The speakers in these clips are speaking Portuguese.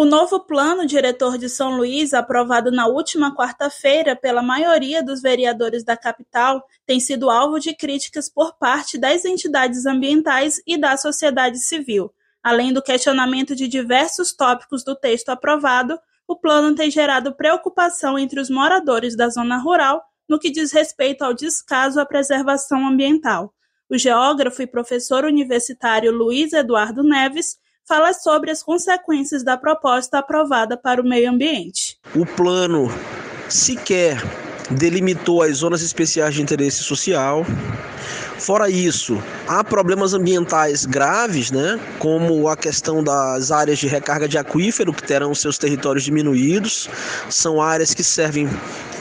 O novo Plano Diretor de São Luís, aprovado na última quarta-feira pela maioria dos vereadores da capital, tem sido alvo de críticas por parte das entidades ambientais e da sociedade civil. Além do questionamento de diversos tópicos do texto aprovado, o plano tem gerado preocupação entre os moradores da zona rural no que diz respeito ao descaso à preservação ambiental. O geógrafo e professor universitário Luiz Eduardo Neves fala sobre as consequências da proposta aprovada para o meio ambiente. O plano sequer delimitou as zonas especiais de interesse social. Fora isso, há problemas ambientais graves, né, como a questão das áreas de recarga de aquífero, que terão seus territórios diminuídos. São áreas que servem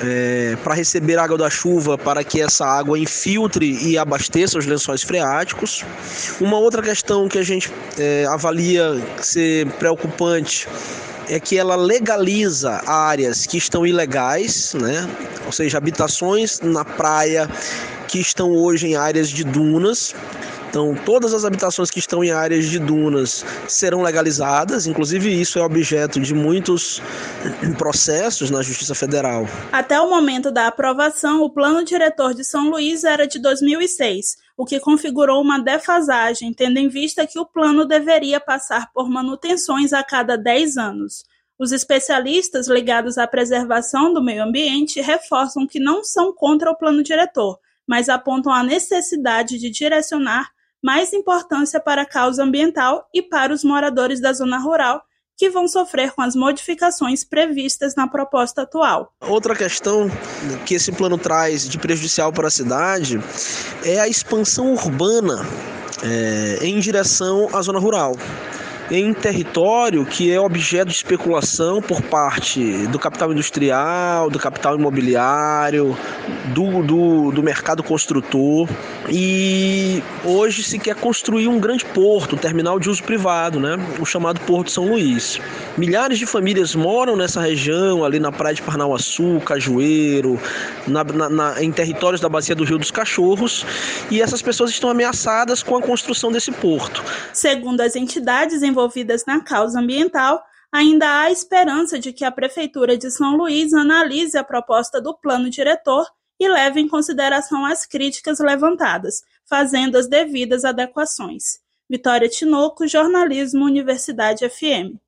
é, para receber água da chuva, para que essa água infiltre e abasteça os lençóis freáticos. Uma outra questão que a gente é, avalia ser preocupante é que ela legaliza áreas que estão ilegais, né? ou seja, habitações na praia que estão hoje em áreas de dunas. Então, todas as habitações que estão em áreas de dunas serão legalizadas, inclusive isso é objeto de muitos processos na Justiça Federal. Até o momento da aprovação, o plano diretor de São Luís era de 2006, o que configurou uma defasagem, tendo em vista que o plano deveria passar por manutenções a cada 10 anos. Os especialistas ligados à preservação do meio ambiente reforçam que não são contra o plano diretor, mas apontam a necessidade de direcionar mais importância para a causa ambiental e para os moradores da zona rural, que vão sofrer com as modificações previstas na proposta atual. Outra questão que esse plano traz de prejudicial para a cidade é a expansão urbana é, em direção à zona rural em território que é objeto de especulação por parte do capital industrial, do capital imobiliário, do, do, do mercado construtor. E hoje se quer construir um grande porto, um terminal de uso privado, né? o chamado Porto São Luís. Milhares de famílias moram nessa região, ali na praia de Parnauaçu, Cajueiro, na, na, na, em territórios da bacia do Rio dos Cachorros, e essas pessoas estão ameaçadas com a construção desse porto. Segundo as entidades envolvidas na causa ambiental, ainda há esperança de que a Prefeitura de São Luís analise a proposta do plano diretor e leve em consideração as críticas levantadas, fazendo as devidas adequações. Vitória Tinoco, Jornalismo Universidade FM.